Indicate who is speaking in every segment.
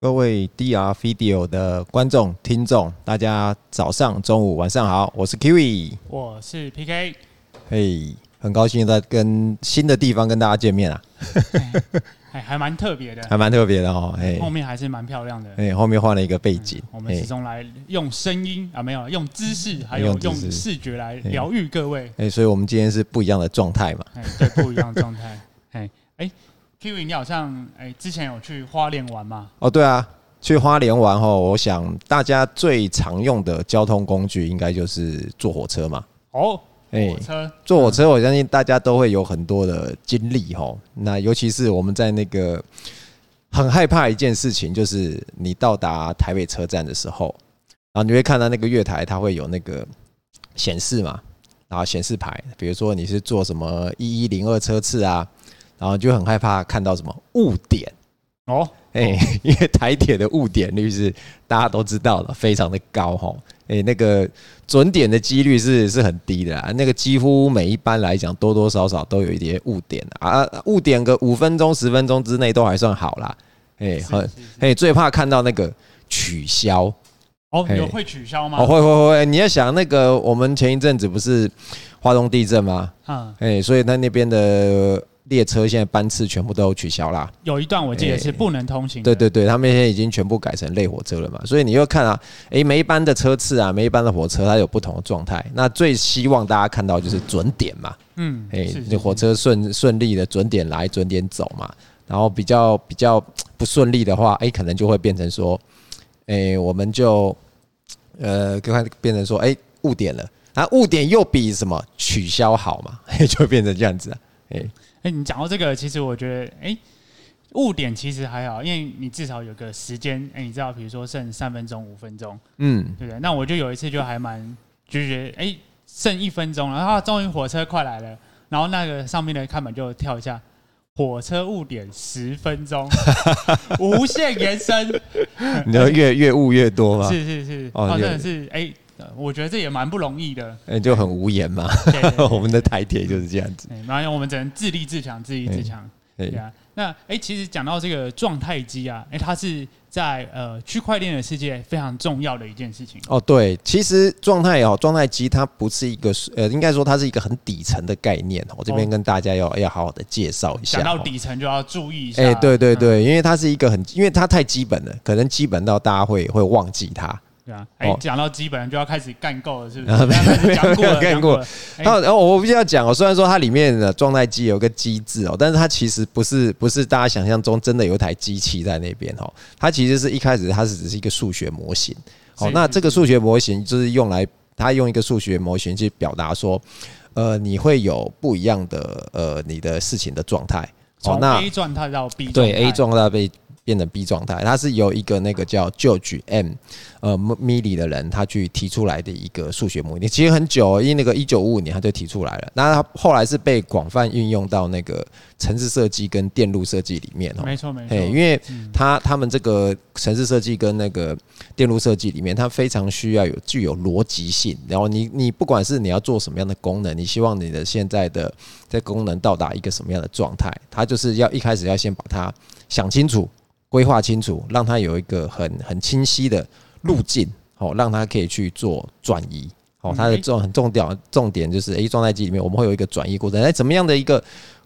Speaker 1: 各位 DR Video 的观众、听众，大家早上、中午、晚上好，我是 Kiwi，
Speaker 2: 我是 PK，
Speaker 1: 嘿，hey, 很高兴在跟新的地方跟大家见面啊，
Speaker 2: 还还蛮特别的，
Speaker 1: 还蛮特别的哦，哎，
Speaker 2: 后面还是蛮漂亮的，
Speaker 1: 哎，后面换了一个背景，
Speaker 2: 我们始终来用声音啊，没有用姿势，还有用视觉来疗愈各位，
Speaker 1: 哎，所以我们今天是不一样的状态嘛，
Speaker 2: 哎，对，不一样的状态，哎，哎。Kiwi，你好像哎、欸，之前有去花莲玩吗？
Speaker 1: 哦，对啊，去花莲玩后，我想大家最常用的交通工具应该就是坐火车嘛。
Speaker 2: 哦，哎，火车，
Speaker 1: 坐火车，我相信大家都会有很多的经历哈。那尤其是我们在那个很害怕一件事情，就是你到达台北车站的时候，然后你会看到那个月台，它会有那个显示嘛，然后显示牌，比如说你是坐什么一一零二车次啊。然后就很害怕看到什么误点。哦，哎，因为台铁的误点率是大家都知道的，非常的高哈，哎，那个准点的几率是是很低的啦，那个几乎每一班来讲多多少少都有一点误点啊，误点个五分钟十分钟之内都还算好啦，哎，很哎，最怕看到那个取消。
Speaker 2: 哦，有会取消吗？
Speaker 1: 哦，会会会，你要想那个我们前一阵子不是华东地震吗？嗯，哎，所以他那边的。列车现在班次全部都取消啦，
Speaker 2: 有一段我记得是不能通行。
Speaker 1: 对对对，他们现在已经全部改成类火车了嘛，所以你又看啊，诶，每一班的车次啊，每一班的火车它有不同的状态。那最希望大家看到就是准点嘛，嗯，诶，那火车顺顺利的准点来，准点走嘛。然后比较比较不顺利的话，诶，可能就会变成说，诶，我们就呃，就会变成说，诶，误点了，啊，误点又比什么取消好嘛，就会变成这样子啊，诶。
Speaker 2: 哎，你讲到这个，其实我觉得，哎，误点其实还好，因为你至少有个时间，哎，你知道，比如说剩三分钟、五分钟，嗯，对不对？那我就有一次就还蛮，就觉得，哎，剩一分钟了，然后终于火车快来了，然后那个上面的看板就跳一下，火车误点十分钟，无限延伸，
Speaker 1: 你知道越越误越多吗？
Speaker 2: 是是是，哦，真的是，哎。我觉得这也蛮不容易的，
Speaker 1: 嗯，就很无言嘛。我们的台铁就是这样子，
Speaker 2: 然后我们只能自立自强，自立自强。对啊，那哎，其实讲到这个状态机啊，哎，它是在呃区块链的世界非常重要的一件事情。
Speaker 1: 哦，对，其实状态哦，状态机它不是一个呃，应该说它是一个很底层的概念。我这边跟大家要要好好的介绍一下。
Speaker 2: 讲到底层就要注意一下。
Speaker 1: 哎，对对对，因为它是一个很，因为它太基本了，可能基本到大家会会忘记它。
Speaker 2: 对啊，哎，讲到基本上就要开始干够了，是不是？讲过了，
Speaker 1: 干过了。然后，然后我必须要讲哦，虽然说它里面的状态机有个机制哦，但是它其实不是不是大家想象中真的有一台机器在那边哦。它其实是一开始它是只是一个数学模型哦。那这个数学模型就是用来，它用一个数学模型去表达说，呃，你会有不一样的呃你的事情的状态。
Speaker 2: 从 A 状态到 B 状态，
Speaker 1: 对 A 状态到 B。变成 B 状态，它是由一个那个叫 George M 呃 Milly 的人他去提出来的一个数学模拟，其实很久，因为那个一九五五年他就提出来了，那他后来是被广泛运用到那个城市设计跟电路设计里面哦。
Speaker 2: 没错没错，
Speaker 1: 因为他他们这个城市设计跟那个电路设计里面，它非常需要有具有逻辑性，然后你你不管是你要做什么样的功能，你希望你的现在的这功能到达一个什么样的状态，它就是要一开始要先把它想清楚。规划清楚，让他有一个很很清晰的路径，好，让他可以去做转移。好，它的重很重点，重点就是 A 状态机里面我们会有一个转移过程。哎，怎么样的一个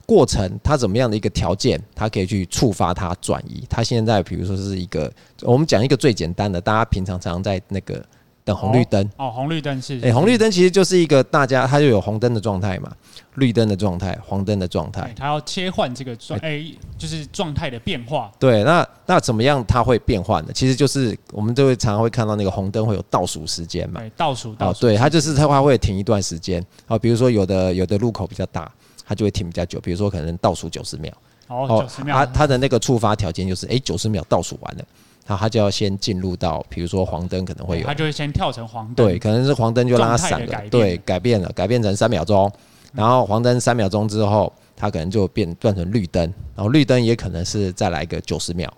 Speaker 1: 过程？它怎么样的一个条件？它可以去触发它转移。它现在比如说是一个，我们讲一个最简单的，大家平常常常在那个。等红绿灯。
Speaker 2: 哦，红绿灯是
Speaker 1: 哎，红绿灯其实就是一个大家它就有红灯的状态嘛，绿灯的状态，黄灯的状态，
Speaker 2: 它要切换这个状哎，就是状态的变化。
Speaker 1: 对，那那怎么样它会变换呢？其实就是我们就会常常会看到那个红灯会有倒数时间嘛，
Speaker 2: 倒数倒数，
Speaker 1: 对，它就是它会停一段时间。哦，比如说有的有的路口比较大，它就会停比较久，比如说可能倒数九十秒。
Speaker 2: 哦，九十秒，
Speaker 1: 它它的那个触发条件就是哎，九十秒倒数完了。然后他就要先进入到，比如说黄灯可能会有，
Speaker 2: 他就会先跳成黄灯，
Speaker 1: 对，可能是黄灯就让它闪了，对，改变了，改变成三秒钟，然后黄灯三秒钟之后，它可能就变变成绿灯，然后绿灯也可能是再来个九十秒，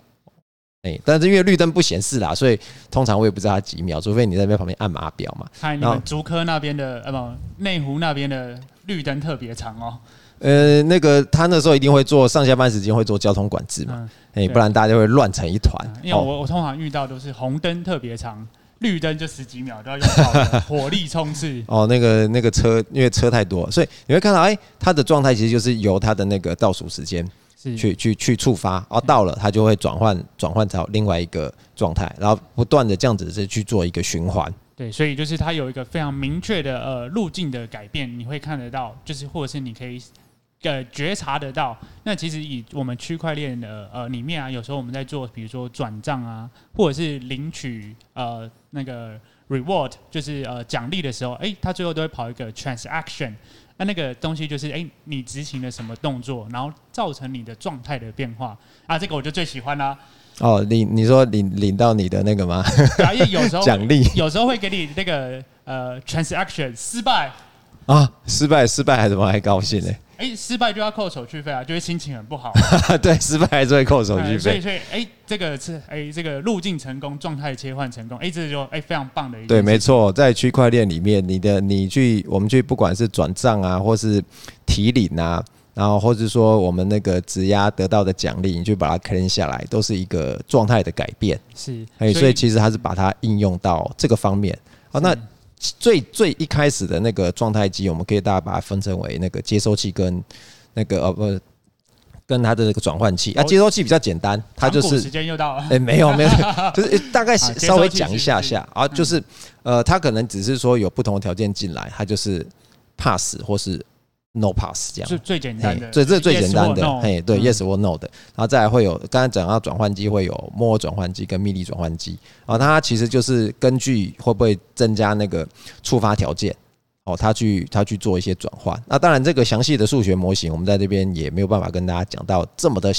Speaker 1: 哎，但是因为绿灯不显示啦，所以通常我也不知道它几秒，除非你在那边旁边按码表嘛。
Speaker 2: 看你们竹科那边的，呃不，内湖那边的绿灯特别长哦。
Speaker 1: 呃，那个他那时候一定会做上下班时间会做交通管制嘛，哎、嗯，不然大家就会乱成一团。
Speaker 2: 因为我我通常遇到都是红灯特别长，绿灯就十几秒都要用到火力冲刺。
Speaker 1: 哦，那个那个车因为车太多，所以你会看到，哎，它的状态其实就是由它的那个倒数时间去去去触发，哦到了它就会转换转换到另外一个状态，然后不断的这样子是去做一个循环。
Speaker 2: 对，所以就是它有一个非常明确的呃路径的改变，你会看得到，就是或者是你可以呃觉察得到。那其实以我们区块链的呃里面啊，有时候我们在做，比如说转账啊，或者是领取呃那个 reward，就是呃奖励的时候，哎，它最后都会跑一个 transaction。那那个东西就是哎，你执行了什么动作，然后造成你的状态的变化啊，这个我就最喜欢啦。
Speaker 1: 哦，领你说领领到你的那个
Speaker 2: 吗？啊，因为有时候
Speaker 1: 奖励，
Speaker 2: 有时候会给你那个呃 transaction 失败
Speaker 1: 啊，失败失败还怎么还高兴呢？
Speaker 2: 哎、欸，失败就要扣手续费啊，就会心情很不好。
Speaker 1: 对，失败还是会扣手续费。
Speaker 2: 所以所以哎、欸，这个是哎、欸、这个路径成功，状态切换成功，哎、欸，这就哎、欸、非常棒的一。
Speaker 1: 对，没错，在区块链里面，你的你去我们去不管是转账啊，或是提领啊。然后，或者说我们那个质押得到的奖励，你去把它 claim 下来，都是一个状态的改变。
Speaker 2: 是，
Speaker 1: 所以，所以其实它是把它应用到这个方面。好，那最最一开始的那个状态机，我们可以大家把它分成为那个接收器跟那个呃不，跟它的那个转换器。啊，接收器比较简单，它就是
Speaker 2: 时间又到了。
Speaker 1: 哎，没有没有，就是大概稍微讲一下下啊，就是呃，它可能只是说有不同的条件进来，它就是 pass 或是。No pass 这样，
Speaker 2: 最最简单的，
Speaker 1: 最这最简单的，嘿，对，Yes or No 的，然后再来会有刚才讲到转换机会有摩尔转换机跟密闭转换机，啊，它其实就是根据会不会增加那个触发条件，哦，它去它去做一些转换。那当然这个详细的数学模型，我们在这边也没有办法跟大家讲到这么的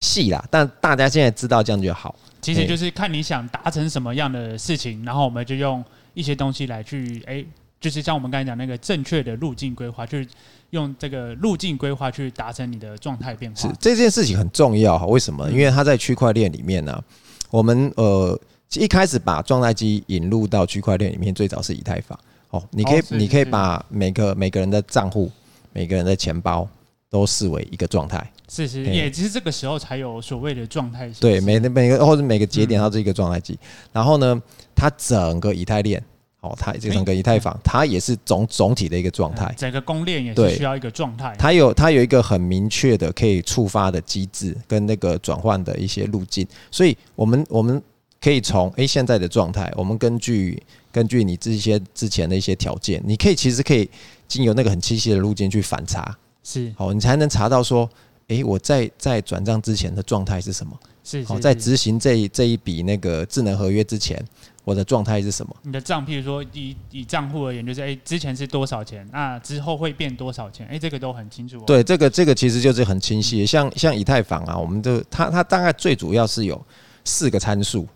Speaker 1: 细啦，但大家现在知道这样就好。
Speaker 2: 其实就是看你想达成什么样的事情，然后我们就用一些东西来去，哎，就是像我们刚才讲那个正确的路径规划，就是。用这个路径规划去达成你的状态变化，
Speaker 1: 是这件事情很重要哈。为什么？因为它在区块链里面呢、啊，我们呃一开始把状态机引入到区块链里面，最早是以太坊哦。你可以你可以把每个每个人的账户、每个人的钱包都视为一个状态。
Speaker 2: 是是，也其实这个时候才有所谓的状态。
Speaker 1: 对，每每个或者每个节点它是一个状态机。然后呢，它整个以太链。哦，它这整个以太坊，它也是总总体的一个状态，
Speaker 2: 整个公链也是需要一个状态。
Speaker 1: 它有它有一个很明确的可以触发的机制，跟那个转换的一些路径。所以，我们我们可以从诶现在的状态，我们根据根据你这些之前的一些条件，你可以其实可以经由那个很清晰的路径去反查，
Speaker 2: 是
Speaker 1: 好，你才能查到说，诶，我在在转账之前的状态是什么？
Speaker 2: 是
Speaker 1: 好，在执行这一这一笔那个智能合约之前。我的状态是什么？
Speaker 2: 你的账，譬如说以以账户而言，就是哎、欸，之前是多少钱，那之后会变多少钱？哎、欸，这个都很清楚、喔。
Speaker 1: 对，这个这个其实就是很清晰。像像以太坊啊，我们就它它大概最主要是有四个参数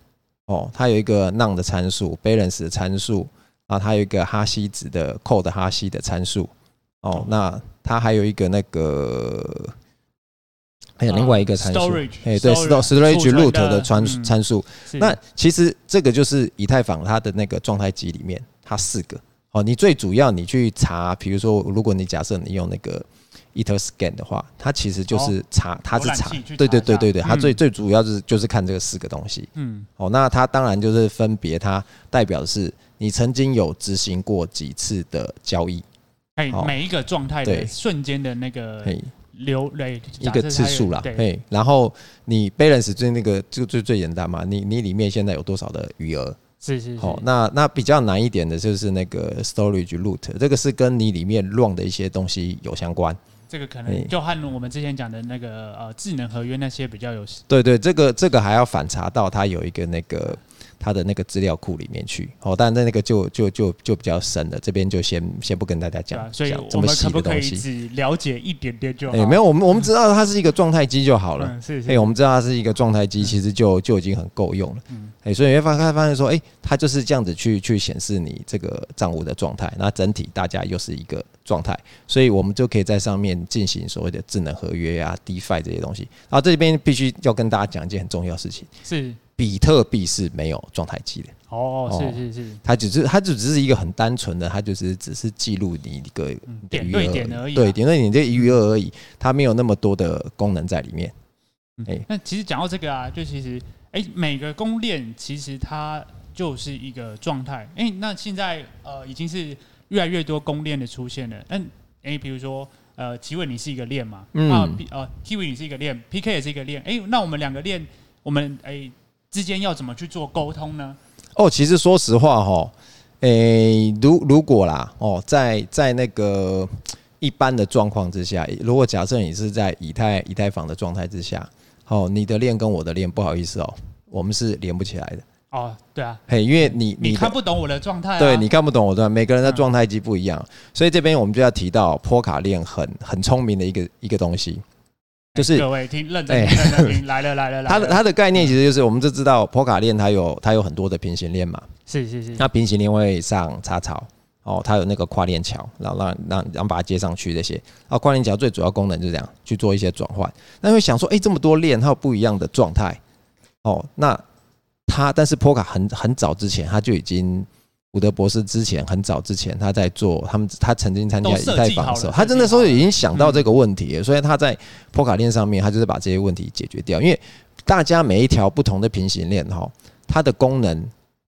Speaker 1: 哦，它有一个 none 的参数，balance 的参数啊，它有一个哈希值的 code 哈希的参数哦，那它还有一个那个。还有另外一个参数，哎，对，storage root 的参参数。那其实这个就是以太坊它的那个状态机里面，它四个。哦，你最主要你去查，比如说，如果你假设你用那个 Etherscan 的话，它其实就是查，它是查，对对对对对，它最最主要是就是看这个四个东西。嗯，哦，那它当然就是分别，它代表的是你曾经有执行过几次的交易，
Speaker 2: 哎，每一个状态的瞬间的那个。流累一个
Speaker 1: 次数啦，嘿，然后你 balance 最那个就最最简单嘛，你你里面现在有多少的余额？
Speaker 2: 是是，是，
Speaker 1: 好，那那比较难一点的就是那个 storage root，这个是跟你里面 run 的一些东西有相关。
Speaker 2: 这个可能就和我们之前讲的那个呃智能合约那些比较有。
Speaker 1: 对对，这个这个还要反查到它有一个那个。它的那个资料库里面去，哦，但在那个就就就就比较深了，这边就先先不跟大家讲，
Speaker 2: 所以我们可不可以只了解一点点就好？
Speaker 1: 哎，没有，我们我们知道它是一个状态机就好了。
Speaker 2: 嗯是是，
Speaker 1: 哎，我们知道它是一个状态机，其实就就已经很够用了。嗯，哎，所以你会发发发现说，哎，它就是这样子去去显示你这个账户的状态，那整体大家又是一个状态，所以我们就可以在上面进行所谓的智能合约啊、DeFi 这些东西。然后这边必须要跟大家讲一件很重要的事情，
Speaker 2: 是。
Speaker 1: 比特币是没有状态机的。
Speaker 2: 哦，是是是，
Speaker 1: 它只是它就只是一个很单纯的，它就是只是记录你一个
Speaker 2: 点对点而已，
Speaker 1: 对点对点这余额而已，它没有那么多的功能在里面。
Speaker 2: 哎，那其实讲到这个啊，就其实哎，每个公链其实它就是一个状态。哎，那现在呃已经是越来越多公链的出现了。嗯，哎，比如说呃，奇伟你是一个链嘛？嗯。啊，呃，Kiwi 你是一个链，PK 也是一个链。哎，那我们两个链，我们哎之间要怎么去做沟通呢？
Speaker 1: 哦，其实说实话哈，诶，如如果啦，哦，在在那个一般的状况之下，如果假设你是在以太以太坊的状态之下，哦，你的链跟我的链，不好意思哦，我们是连不起来的。
Speaker 2: 哦，对啊，
Speaker 1: 嘿，因为你你，
Speaker 2: 你看不懂我的状态，
Speaker 1: 对，你看不懂我的，每个人的状态机不一样，所以这边我们就要提到波卡链很很聪明的一个一个东西。就是
Speaker 2: 各位听认真认真听来了来了来了，它的
Speaker 1: 它的概念其实就是我们就知道波卡链它有它有很多的平行链嘛，
Speaker 2: 是是是，
Speaker 1: 那平行链会上插槽哦，它有那个跨链桥，然后让让让把它接上去这些，啊跨链桥最主要功能就是这样去做一些转换。那会想说，哎，这么多链它有不一样的状态哦，那它但是波卡很很早之前它就已经。伍德博士之前很早之前，他在做他们，他曾经参加以太坊的时候，他真的时候已经想到这个问题了，所以他在破卡链上面，他就是把这些问题解决掉。因为大家每一条不同的平行链哈，它的功能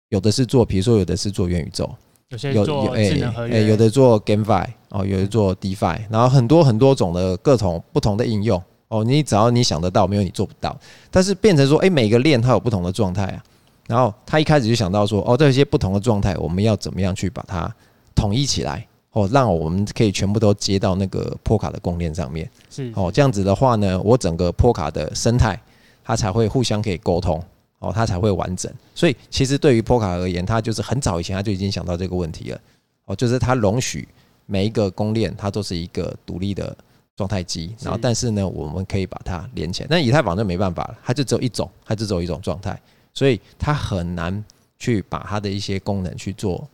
Speaker 1: 有的是做，比如说有的是做元宇宙，
Speaker 2: 有些做智能合约，
Speaker 1: 有的做 GameFi 哦，有的做 DeFi，然后很多很多种的各种不同的应用哦，你只要你想得到，没有你做不到。但是变成说，哎，每个链它有不同的状态啊。然后他一开始就想到说，哦，这些不同的状态，我们要怎么样去把它统一起来，哦，让我们可以全部都接到那个波卡的供链上面。是哦，这样子的话呢，我整个波卡的生态，它才会互相可以沟通，哦，它才会完整。所以其实对于波卡而言，它就是很早以前他就已经想到这个问题了，哦，就是它容许每一个供链它都是一个独立的状态机，然后但是呢，我们可以把它连起来。但以太坊就没办法了，它就只有一种，它就只有一种状态。所以它很难去把它的一些功能去做，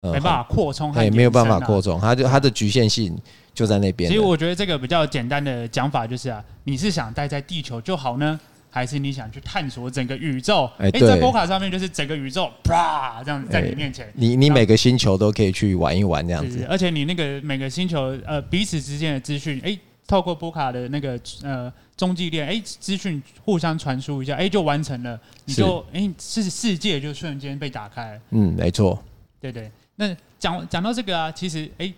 Speaker 2: 呃，没办法扩充，
Speaker 1: 哎，没有办法扩充，它就它的局限性就在那边。
Speaker 2: 其实我觉得这个比较简单的讲法就是啊，你是想待在地球就好呢，还是你想去探索整个宇宙？哎，在波卡上面就是整个宇宙，啪，这样子在你面前，
Speaker 1: 你你每个星球都可以去玩一玩这样子，
Speaker 2: 而且你那个每个星球呃彼此之间的资讯，哎。透过波卡的那个呃中继链，哎，资讯互相传输一下，哎，就完成了，你就哎，是世界就瞬间被打开。
Speaker 1: 嗯，没错。
Speaker 2: 对对，那讲讲到这个啊，其实哎，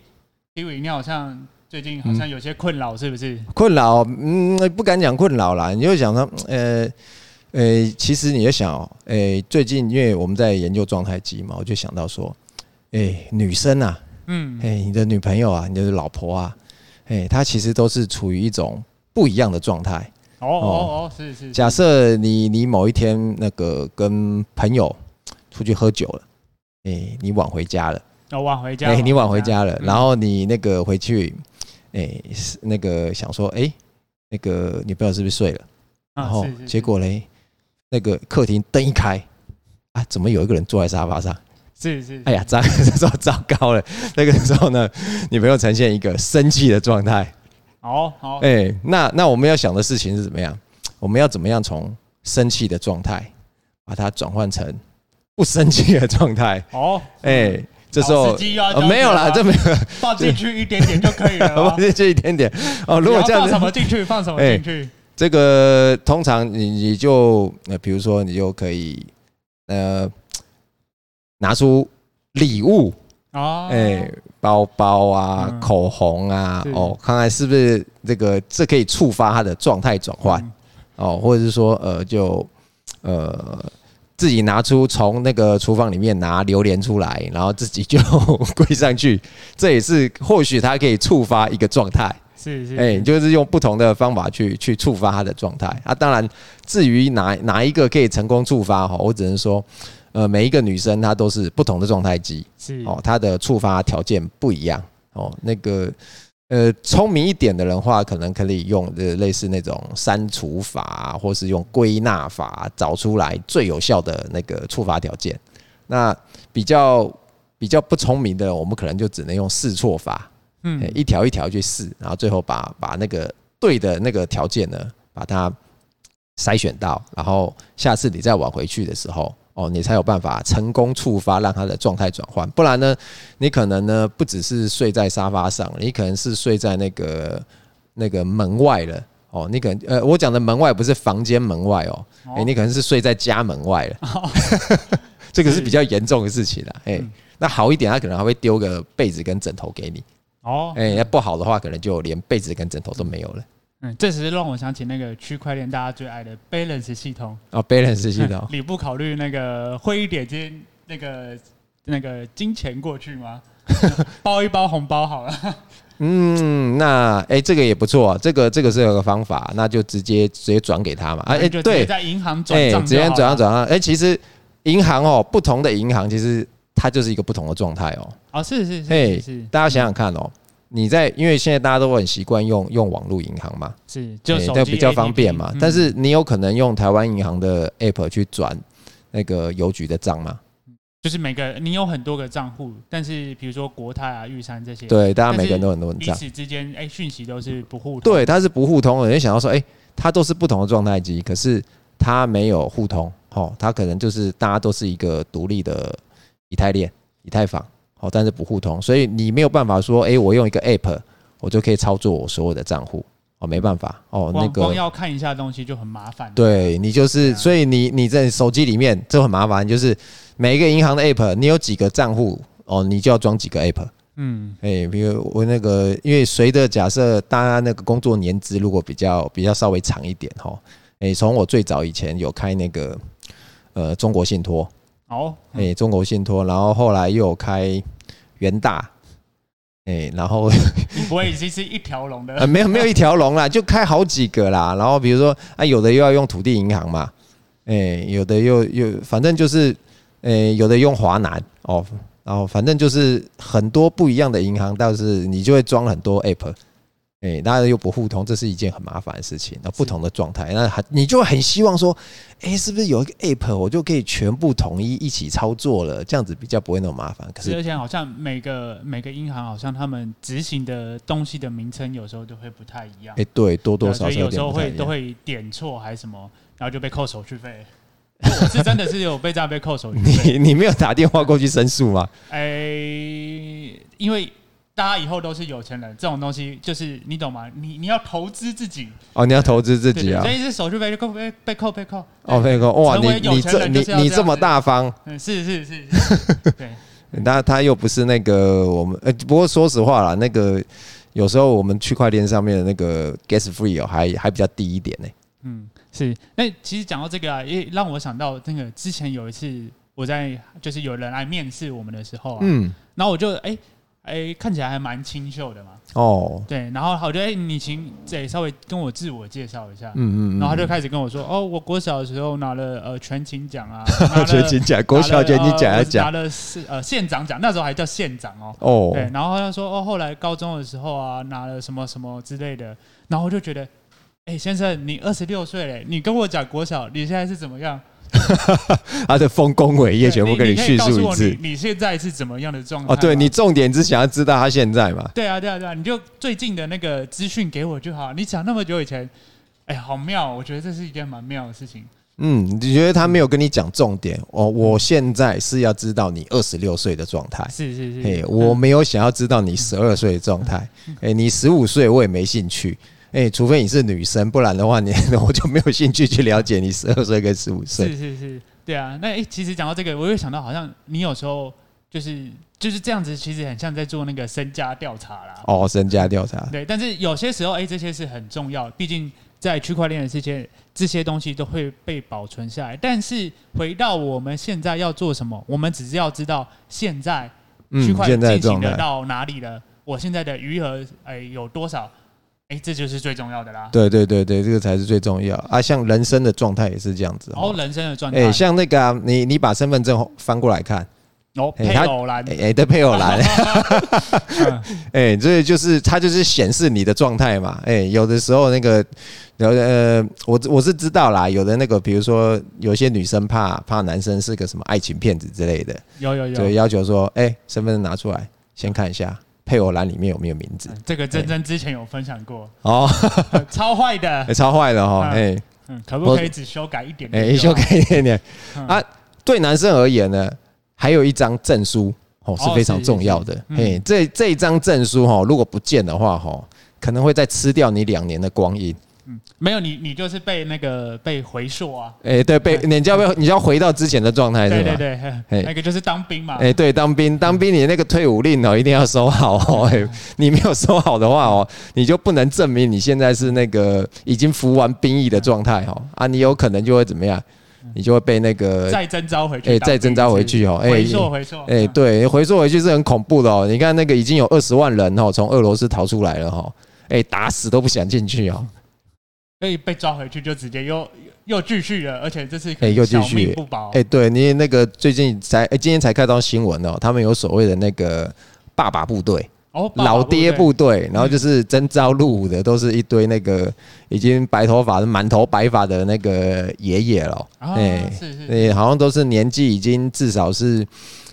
Speaker 2: 李伟你好像最近好像有些困扰，是不是？
Speaker 1: 困扰，嗯，不敢讲困扰啦，你就想说，呃呃，其实你就想，哎，最近因为我们在研究状态机嘛，我就想到说，哎，女生啊，嗯，哎，你的女朋友啊，你的老婆啊。哎，它其实都是处于一种不一样的状态。
Speaker 2: 哦哦哦，是是。
Speaker 1: 假设你你某一天那个跟朋友出去喝酒了，哎，你晚回家了。
Speaker 2: 哦，晚回家。
Speaker 1: 哎，你晚回家了，然后你那个回去，哎，那个想说，哎，那个女朋友是不是睡了？然后结果嘞，那个客厅灯一开，啊，怎么有一个人坐在沙发上？
Speaker 2: 是是，
Speaker 1: 哎呀，糟，这时候糟糕了。那个时候呢，女朋友呈现一个生气的状态。
Speaker 2: 好好，
Speaker 1: 哎，那那我们要想的事情是怎么样？我们要怎么样从生气的状态把它转换成不生气的状态？哦，哎，这时候没有啦，这没有
Speaker 2: 放进去一点点就可以了。
Speaker 1: 放进去一点点哦。如果这样子
Speaker 2: 放什么进去？放什么进去？
Speaker 1: 这个通常你你就呃，比如说你就可以呃。拿出礼物哦，哎，包包啊，口红啊，哦，看看是不是这个这可以触发他的状态转换。哦，或者是说呃，就呃自己拿出从那个厨房里面拿榴莲出来，然后自己就 跪上去，这也是或许他可以触发一个状态，
Speaker 2: 是是，
Speaker 1: 哎，就是用不同的方法去去触发他的状态。啊。当然，至于哪哪一个可以成功触发哈，我只能说。呃，每一个女生她都是不同的状态机，是哦，她的触发条件不一样哦。那个呃，聪明一点的人话，可能可以用呃类似那种删除法，或是用归纳法找出来最有效的那个触发条件。那比较比较不聪明的，我们可能就只能用试错法，嗯，一条一条去试，然后最后把把那个对的那个条件呢，把它筛选到，然后下次你再往回去的时候，哦，你才有办法成功触发，让他的状态转换。不然呢，你可能呢不只是睡在沙发上，你可能是睡在那个那个门外了。哦，你可能呃，我讲的门外不是房间门外哦，哎，你可能是睡在家门外了。这个是比较严重的事情了。哎，那好一点，他可能还会丢个被子跟枕头给你。哦，哎，那不好的话，可能就连被子跟枕头都没有了。
Speaker 2: 嗯，这只是让我想起那个区块链大家最爱的 Balance 系统
Speaker 1: 哦，Balance 系统，
Speaker 2: 你不考虑那个汇一点金那个那个金钱过去吗？包一包红包好了。
Speaker 1: 嗯，那哎、欸，这个也不错啊，这个这个是有个方法，那就直接直接转给他嘛。哎、欸，对，
Speaker 2: 在银行转账，
Speaker 1: 直接转账转账。哎，其实银行哦，不同的银行其实它就是一个不同的状态哦。
Speaker 2: 哦，是是是，哎，是。
Speaker 1: 大家想想看哦。你在，因为现在大家都很习惯用用网络银行嘛，
Speaker 2: 是，就
Speaker 1: 这比较方便嘛。但是你有可能用台湾银行的 App 去转那个邮局的账吗？
Speaker 2: 就是每个你有很多个账户，但是比如说国泰啊、玉山这些，
Speaker 1: 对，大家每个人都很多账，
Speaker 2: 彼此之间哎讯息都是不互通。
Speaker 1: 对，它是不互通的。你想要说，哎，它都是不同的状态机，可是它没有互通，哦，它可能就是大家都是一个独立的以太链、以太坊。好，但是不互通，所以你没有办法说，哎，我用一个 app，我就可以操作我所有的账户，哦，没办法，哦，那个
Speaker 2: 光要看一下东西就很麻烦。
Speaker 1: 对，你就是，所以你你在手机里面就很麻烦，就是每一个银行的 app，你有几个账户，哦，你就要装几个 app。嗯，哎，比如我那个，因为随着假设大家那个工作年资如果比较比较稍微长一点，哈，哎，从我最早以前有开那个呃中国信托。哦，哎、欸，中国信托，然后后来又有开元大，哎、欸，然后
Speaker 2: 你不会已经是一条龙的？
Speaker 1: 呃，没有没有一条龙啦，就开好几个啦。然后比如说啊，有的又要用土地银行嘛，哎、欸，有的又又反正就是，哎、欸，有的用华南哦，然后反正就是很多不一样的银行，但是你就会装很多 app。哎，大家又不互通，这是一件很麻烦的事情。那不同的状态，那你就很希望说，哎，是不是有一个 app，我就可以全部统一一起操作了？这样子比较不会那么麻烦。可是，
Speaker 2: 而且好像每个每个银行好像他们执行的东西的名称有时候都会不太一样。
Speaker 1: 哎，对，多多少少
Speaker 2: 有时候会都会点错还是什么，然后就被扣手续费。我是真的是有被这样被扣手续 费。
Speaker 1: 你你没有打电话过去申诉吗？
Speaker 2: 哎，因为。大家以后都是有钱人，这种东西就是你懂吗？你你要投资自己
Speaker 1: 哦，你要投资自己啊！
Speaker 2: 所以是手续费扣被被扣被扣
Speaker 1: 哦，被扣哇！你你这你你这么大方，
Speaker 2: 嗯，是是是，对。
Speaker 1: 那他又不是那个我们呃，不过说实话啦，那个有时候我们区块链上面的那个 gas free 哦，还还比较低一点呢。
Speaker 2: 嗯，是。那其实讲到这个啊，也让我想到那个之前有一次我在就是有人来面试我们的时候啊，嗯，然后我就哎。哎、欸，看起来还蛮清秀的嘛。哦，对，然后我觉得，哎，你请再稍微跟我自我介绍一下。嗯嗯，然后他就开始跟我说，哦，我国小的时候拿了呃全勤奖啊，
Speaker 1: 全勤奖，国小全勤奖奖，
Speaker 2: 拿了是呃县长奖，那时候还叫县长哦。哦，对，然后他说，哦，后来高中的时候啊，拿了什么什么之类的，然后我就觉得，哎、欸，先生，你二十六岁嘞，你跟我讲国小，你现在是怎么样？
Speaker 1: 他的丰功伟业全部跟你叙述一次
Speaker 2: 你现在是怎么样的状态？
Speaker 1: 哦，对，你重点是想要知道他现在嘛？
Speaker 2: 对啊，对啊，对啊，你就最近的那个资讯给我就好。你讲那么久以前，哎、欸，好妙！我觉得这是一件蛮妙的事情。
Speaker 1: 嗯，你觉得他没有跟你讲重点？哦，我现在是要知道你二十六岁的状态。
Speaker 2: 是是是。
Speaker 1: 哎，我没有想要知道你十二岁的状态。哎，你十五岁我也没兴趣。哎、欸，除非你是女生，不然的话，你 我就没有兴趣去了解你十二岁跟十五岁。
Speaker 2: 是是是，对啊。那哎、欸，其实讲到这个，我又想到，好像你有时候就是就是这样子，其实很像在做那个身家调查啦。
Speaker 1: 哦，身家调查。
Speaker 2: 对，但是有些时候，哎、欸，这些是很重要，毕竟在区块链的这些这些东西都会被保存下来。但是回到我们现在要做什么，我们只是要知道现在区块链进行得到哪里了，我现在的余额哎有多少。哎、欸，这就是最重要的啦。
Speaker 1: 对对对对，这个才是最重要啊！像人生的状态也是这样子。
Speaker 2: 哦，人生的状态。
Speaker 1: 哎，像那个、啊、你，你把身份证翻过来看。
Speaker 2: 哦，配偶栏。
Speaker 1: 哎，对，配偶栏。哎，这就是它就是显示你的状态嘛。哎，有的时候那个，有的呃，我我是知道啦，有的那个，比如说有些女生怕怕男生是个什么爱情骗子之类的。
Speaker 2: 有有有。
Speaker 1: 就要求说，哎，身份证拿出来，先看一下。配偶栏里面有没有名字？
Speaker 2: 这个珍珍之前有分享过哦，超坏的，
Speaker 1: 超坏的哈，哎，
Speaker 2: 嗯，可不可以只修改一点点？
Speaker 1: 哎，修改一点点啊。对男生而言呢，还有一张证书哦，是非常重要的。嘿，这这一张证书哈，如果不见的话哈，可能会再吃掉你两年的光阴。
Speaker 2: 嗯，没有你，你就是被那个被回溯啊。
Speaker 1: 哎，对，被你就要你就要回到之前的状态，
Speaker 2: 对对对，那个就是当兵嘛。
Speaker 1: 哎，对，当兵当兵，你那个退伍令哦，一定要收好哦。你没有收好的话哦，你就不能证明你现在是那个已经服完兵役的状态哦。啊，你有可能就会怎么样？你就会被那个
Speaker 2: 再征召回去，哎，
Speaker 1: 再征召回去哦。
Speaker 2: 哎，回溯回溯，
Speaker 1: 哎，对，回溯回去是很恐怖的哦。你看那个已经有二十万人哦，从俄罗斯逃出来了哈，哎，打死都不想进去哦。
Speaker 2: 可以被抓回去，就直接又又继续了，而且这次哎又继续。不保。
Speaker 1: 哎，对你那个最近才哎今天才看到新闻哦，他们有所谓的那个爸爸部队哦，老爹部队，然后就是征召入伍的都是一堆那个已经白头发、满头白发的那个爷爷了，哎是是，哎好像都是年纪已经至少是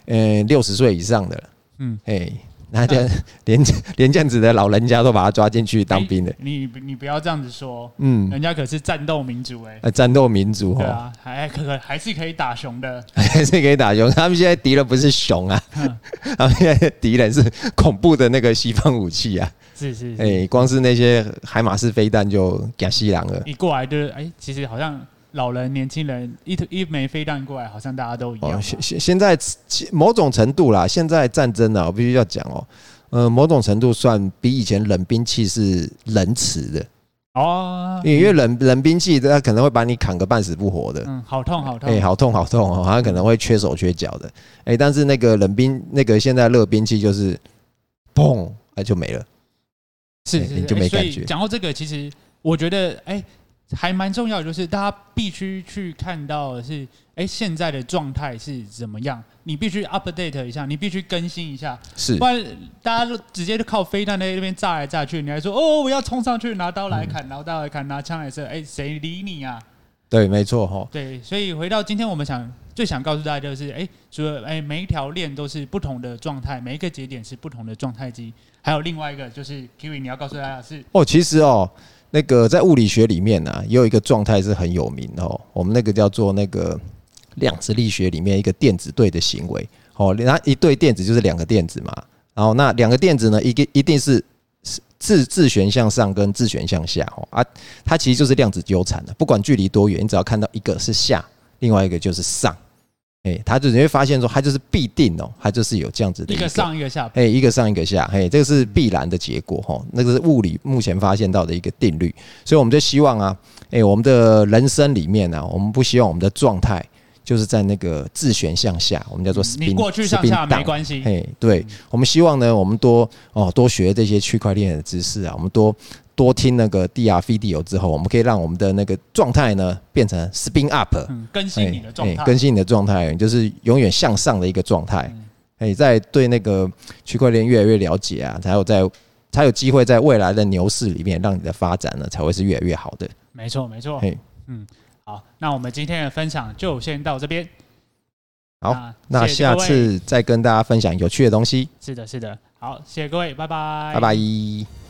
Speaker 1: 嗯六十岁以上的了，嗯。哎。那这样连 连这样子的老人家都把他抓进去当兵的，
Speaker 2: 你你不要这样子说，嗯，人家可是战斗民族哎，
Speaker 1: 战斗民族
Speaker 2: 对啊，还可可还是可以打熊的，
Speaker 1: 还是可以打熊。他们现在敌人不是熊啊，他们现在敌人是恐怖的那个西方武器啊，
Speaker 2: 是是，
Speaker 1: 哎，光是那些海马式飞弹就吓西狼了。
Speaker 2: 一过来就是哎，其实好像。老人、年轻人一一枚飞弹过来，好像大家都一样。
Speaker 1: 现现现在某种程度啦，现在战争呢，我必须要讲哦，呃，某种程度算比以前冷兵器是仁慈的哦，因为冷冷兵器它可能会把你砍个半死不活的，
Speaker 2: 嗯，好痛好痛，
Speaker 1: 哎，好痛好痛哦，它可能会缺手缺脚的，哎，但是那个冷兵那个现在热兵器就是，砰，哎就没了，
Speaker 2: 是是，
Speaker 1: 就没感觉。
Speaker 2: 讲到这个，其实我觉得，哎。还蛮重要的，就是大家必须去看到的是，哎、欸，现在的状态是怎么样？你必须 update 一下，你必须更新一下，
Speaker 1: 是，
Speaker 2: 不然大家都直接就靠飞弹在那边炸来炸去，你还说哦，我要冲上去拿刀来砍，拿刀来砍，拿枪来射，哎、欸，谁理你啊？
Speaker 1: 对，没错哈。
Speaker 2: 对，所以回到今天，我们想最想告诉大家就是，哎、欸，除了哎、欸，每一条链都是不同的状态，每一个节点是不同的状态机，还有另外一个就是 Kiwi，你要告诉大家是
Speaker 1: 哦，其实哦。那个在物理学里面呢、也有一个状态是很有名哦。我们那个叫做那个量子力学里面一个电子对的行为哦。那一对电子就是两个电子嘛。然后那两个电子呢，一个一定是自自旋向上跟自旋向下哦。啊，它其实就是量子纠缠的。不管距离多远，你只要看到一个是下，另外一个就是上。哎，他就你会发现说，它就是必定哦，它就是有这样子的
Speaker 2: 一个上一个下，
Speaker 1: 哎，一个上一个下，嘿，这个是必然的结果哈，那个是物理目前发现到的一个定律，所以我们就希望啊，哎，我们的人生里面呢，我们不希望我们的状态就是在那个自旋向下，我们叫做 spin，
Speaker 2: 你过去上下没关系，
Speaker 1: 嘿，对，我们希望呢，我们多哦多学这些区块链的知识啊，我们多。多听那个 DR video 之后，我们可以让我们的那个状态呢变成 spin up，
Speaker 2: 更新你的状态，
Speaker 1: 更新你的状态，就是永远向上的一个状态。哎，在对那个区块链越来越了解啊，才有在才有机会在未来的牛市里面，让你的发展呢才会是越来越好的。
Speaker 2: 没错，没错。嘿，嗯，好，那我们今天的分享就先到这边。
Speaker 1: 好，那下次再跟大家分享有趣的东西。
Speaker 2: 是的，是的。好，谢谢各位，拜拜，
Speaker 1: 拜拜。